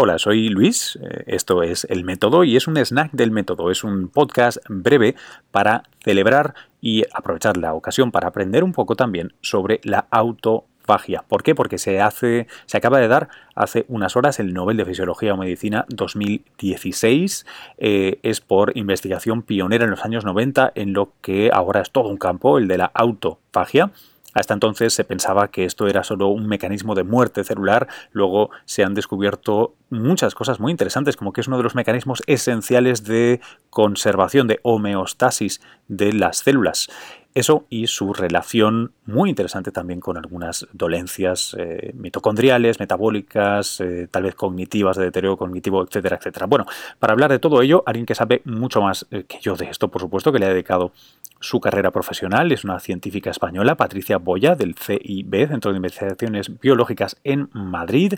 Hola, soy Luis, eh, esto es El Método y es un snack del método, es un podcast breve para celebrar y aprovechar la ocasión para aprender un poco también sobre la autofagia. ¿Por qué? Porque se hace, se acaba de dar hace unas horas el Nobel de Fisiología o Medicina 2016. Eh, es por investigación pionera en los años 90 en lo que ahora es todo un campo, el de la autofagia. Hasta entonces se pensaba que esto era solo un mecanismo de muerte celular, luego se han descubierto muchas cosas muy interesantes, como que es uno de los mecanismos esenciales de conservación, de homeostasis de las células. Eso y su relación muy interesante también con algunas dolencias eh, mitocondriales, metabólicas, eh, tal vez cognitivas, de deterioro cognitivo, etcétera, etcétera. Bueno, para hablar de todo ello, alguien que sabe mucho más eh, que yo de esto, por supuesto, que le ha dedicado su carrera profesional es una científica española, Patricia Boya, del CIB, Centro de Investigaciones Biológicas en Madrid.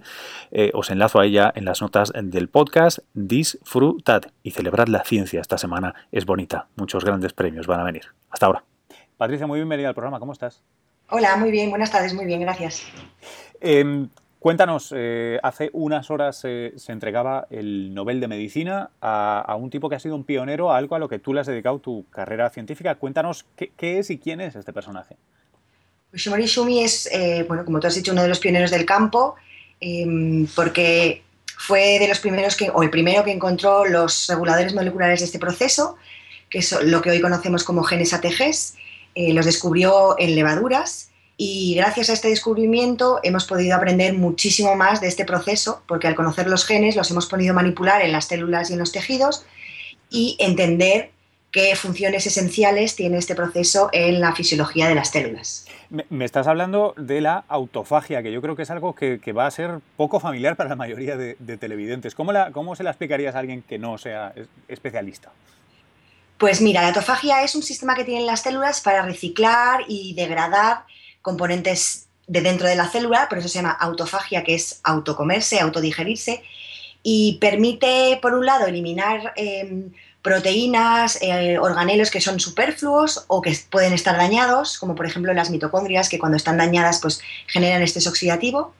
Eh, os enlazo a ella en las notas del podcast. Disfrutad y celebrad la ciencia esta semana. Es bonita. Muchos grandes premios van a venir. Hasta ahora. Patricia, muy bienvenida al programa. ¿Cómo estás? Hola, muy bien. Buenas tardes. Muy bien, gracias. Em, Cuéntanos, eh, hace unas horas se entregaba el Nobel de Medicina a, un tipo que ha sido un pionero, a algo a lo que tú le has dedicado tu carrera científica. Cuéntanos qué, es y quién es este personaje. Yoshimori Shumi es, eh, bueno, como tú has dicho, uno de los pioneros del campo, em, porque fue de los primeros que, o el primero que encontró los reguladores moleculares de este proceso, que es lo que hoy conocemos como genes ATGs. Eh, los descubrió en levaduras y gracias a este descubrimiento hemos podido aprender muchísimo más de este proceso, porque al conocer los genes los hemos podido manipular en las células y en los tejidos y entender qué funciones esenciales tiene este proceso en la fisiología de las células. Me, estás hablando de la autofagia, que yo creo que es algo que, va a ser poco familiar para la mayoría de, televidentes. ¿Cómo, la, ¿Cómo se la explicarías a alguien que no sea especialista? Pues mira, la autofagia es un sistema que tienen las células para reciclar y degradar componentes de dentro de la célula, por eso se llama autofagia, que es autocomerse, autodigerirse, y permite, por un lado, eliminar em, proteínas, eh, organelos que son superfluos o que pueden estar dañados, como por ejemplo las mitocondrias, que cuando están dañadas pues, generan estrés oxidativo.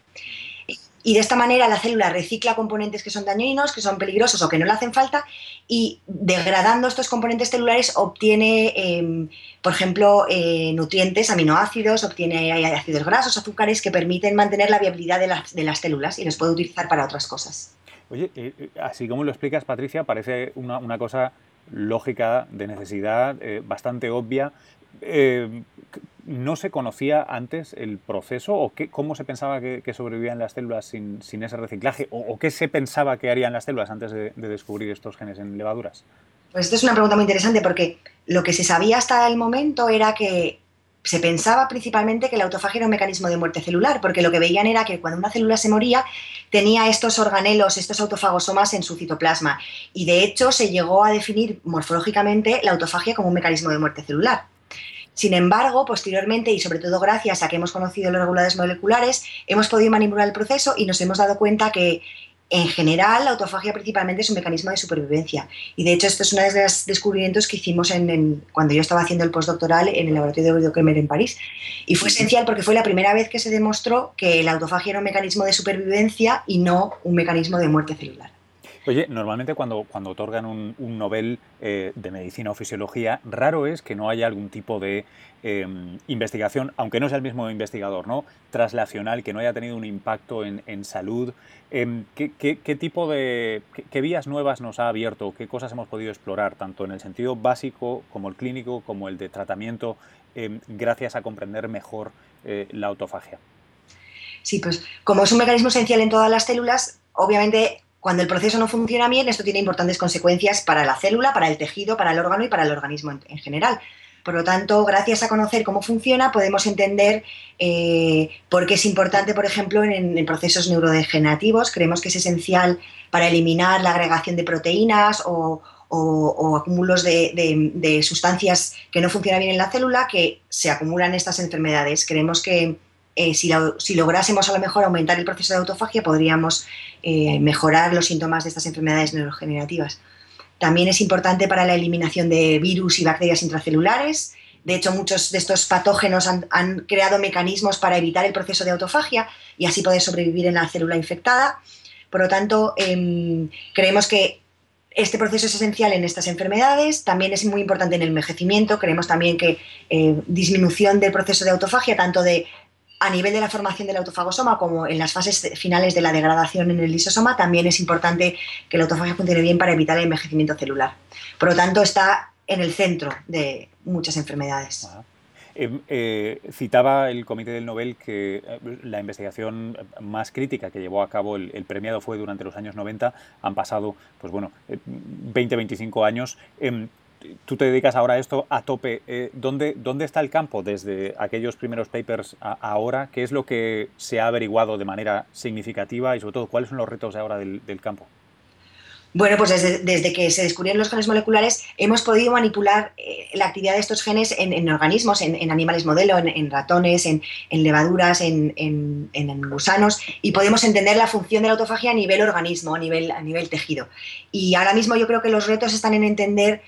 Y de esta manera la célula recicla componentes que son dañinos, que son peligrosos o que no le hacen falta, y degradando estos componentes celulares obtiene, em, por ejemplo, eh, nutrientes, aminoácidos, obtiene ácidos grasos, azúcares que permiten mantener la viabilidad de las, células y los puede utilizar para otras cosas. Oye, eh, eh, así como lo explicas, Patricia, parece una, una cosa lógica, de necesidad, bastante obvia, eh, ¿no se conocía antes el proceso o cómo se pensaba que, sobrevivían las células sin, ese reciclaje? ¿O, qué se pensaba que harían las células antes de, descubrir estos genes en levaduras? Pues esta es una pregunta muy interesante porque lo que se sabía hasta el momento era que se pensaba principalmente que la autofagia era un mecanismo de muerte celular, porque lo que veían era que cuando una célula se moría tenía estos organelos, estos autofagosomas en su citoplasma. Y de hecho se llegó a definir morfológicamente la autofagia como un mecanismo de muerte celular. Sin embargo, posteriormente y sobre todo gracias a que hemos conocido los reguladores moleculares, hemos podido manipular el proceso y nos hemos dado cuenta que en general, la autofagia principalmente es un mecanismo de supervivencia. Y de hecho, esto es uno de los descubrimientos que hicimos en, cuando yo estaba haciendo el postdoctoral en el laboratorio de Kremer en París. Y fue esencial porque fue la primera vez que se demostró que la autofagia era un mecanismo de supervivencia y no un mecanismo de muerte celular. Oye, normalmente cuando, cuando otorgan un, Nobel eh, de Medicina o Fisiología, raro es que no haya algún tipo de em, investigación, aunque no sea el mismo investigador, ¿no? Traslacional, que no haya tenido un impacto en, salud. Em, ¿qué, tipo de. Qué, vías nuevas nos ha abierto? ¿Qué cosas hemos podido explorar, tanto en el sentido básico como el clínico, como el de tratamiento, em, gracias a comprender mejor eh, la autofagia? Sí, pues como es un mecanismo esencial en todas las células, obviamente cuando el proceso no funciona bien, esto tiene importantes consecuencias para la célula, para el tejido, para el órgano y para el organismo en, general. Por lo tanto, gracias a conocer cómo funciona, podemos entender eh, por qué es importante, por ejemplo, en, procesos neurodegenerativos. Creemos que es esencial para eliminar la agregación de proteínas o, acúmulos de, sustancias que no funcionan bien en la célula que se acumulan estas enfermedades. Creemos que eh, si, lográsemos a lo mejor aumentar el proceso de autofagia, podríamos eh, mejorar los síntomas de estas enfermedades neurogenerativas. También es importante para la eliminación de virus y bacterias intracelulares. De hecho, muchos de estos patógenos han, creado mecanismos para evitar el proceso de autofagia y así poder sobrevivir en la célula infectada. Por lo tanto, em, creemos que este proceso es esencial en estas enfermedades, también es muy importante en el envejecimiento, creemos también que eh, disminución del proceso de autofagia, tanto de a nivel de la formación del autofagosoma como en las fases finales de la degradación en el lisosoma, también es importante que la autofagia funcione bien para evitar el envejecimiento celular. Por lo tanto, está en el centro de muchas enfermedades. Em, eh, citaba el Comité del Nobel que eh, la investigación más crítica que llevó a cabo el, premiado fue durante los años 90. Han pasado, pues bueno, 20, eh, 25 años. Em, tú te dedicas ahora a esto a tope. ¿dónde, ¿Dónde está el campo desde aquellos primeros papers ahora? ¿Qué es lo que se ha averiguado de manera significativa y sobre todo cuáles son los retos ahora del campo? Bueno, pues desde, que se descubrieron los genes moleculares hemos podido manipular eh, la actividad de estos genes en, organismos, en, animales modelo, en, ratones, en, levaduras, en, gusanos, y podemos entender la función de la autofagia a nivel organismo, a nivel, a nivel tejido. Y ahora mismo yo creo que los retos están en entender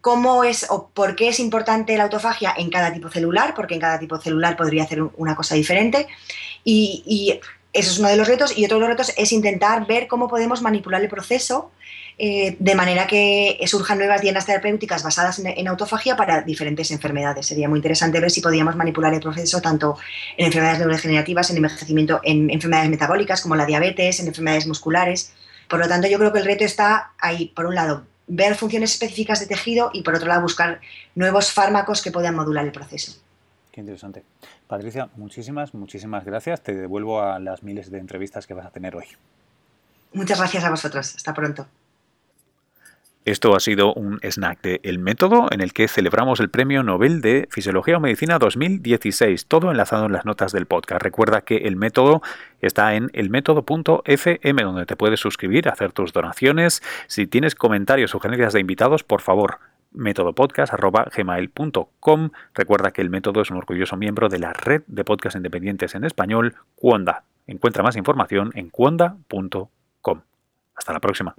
cómo es o por qué es importante la autofagia en cada tipo celular, porque en cada tipo celular podría hacer una cosa diferente, y eso es uno de los retos. Y otro de los retos es intentar ver cómo podemos manipular el proceso eh, de manera que surjan nuevas dietas terapéuticas basadas en, autofagia para diferentes enfermedades. Sería muy interesante ver si podíamos manipular el proceso tanto en enfermedades neurodegenerativas, en envejecimiento, en enfermedades metabólicas como la diabetes, en enfermedades musculares. Por lo tanto, yo creo que el reto está ahí, por un lado, ver funciones específicas de tejido y por otro lado, buscar nuevos fármacos que puedan modular el proceso. Qué interesante. Patricia, muchísimas, muchísimas gracias. Te devuelvo a las miles de entrevistas que vas a tener hoy. Muchas gracias a vosotros. Hasta pronto. Esto ha sido un snack de El Método en el que celebramos el Premio Nobel de Fisiología o Medicina 2016, todo enlazado en las notas del podcast. Recuerda que El Método está en elmétodo.fm donde te puedes suscribir, hacer tus donaciones. Si tienes comentarios o sugerencias de invitados, por favor, métodopodcast.gmail.com. Recuerda que el método es un orgulloso miembro de la red de podcasts independientes en español, Cuonda. Encuentra más información en cuonda.com. Hasta la próxima.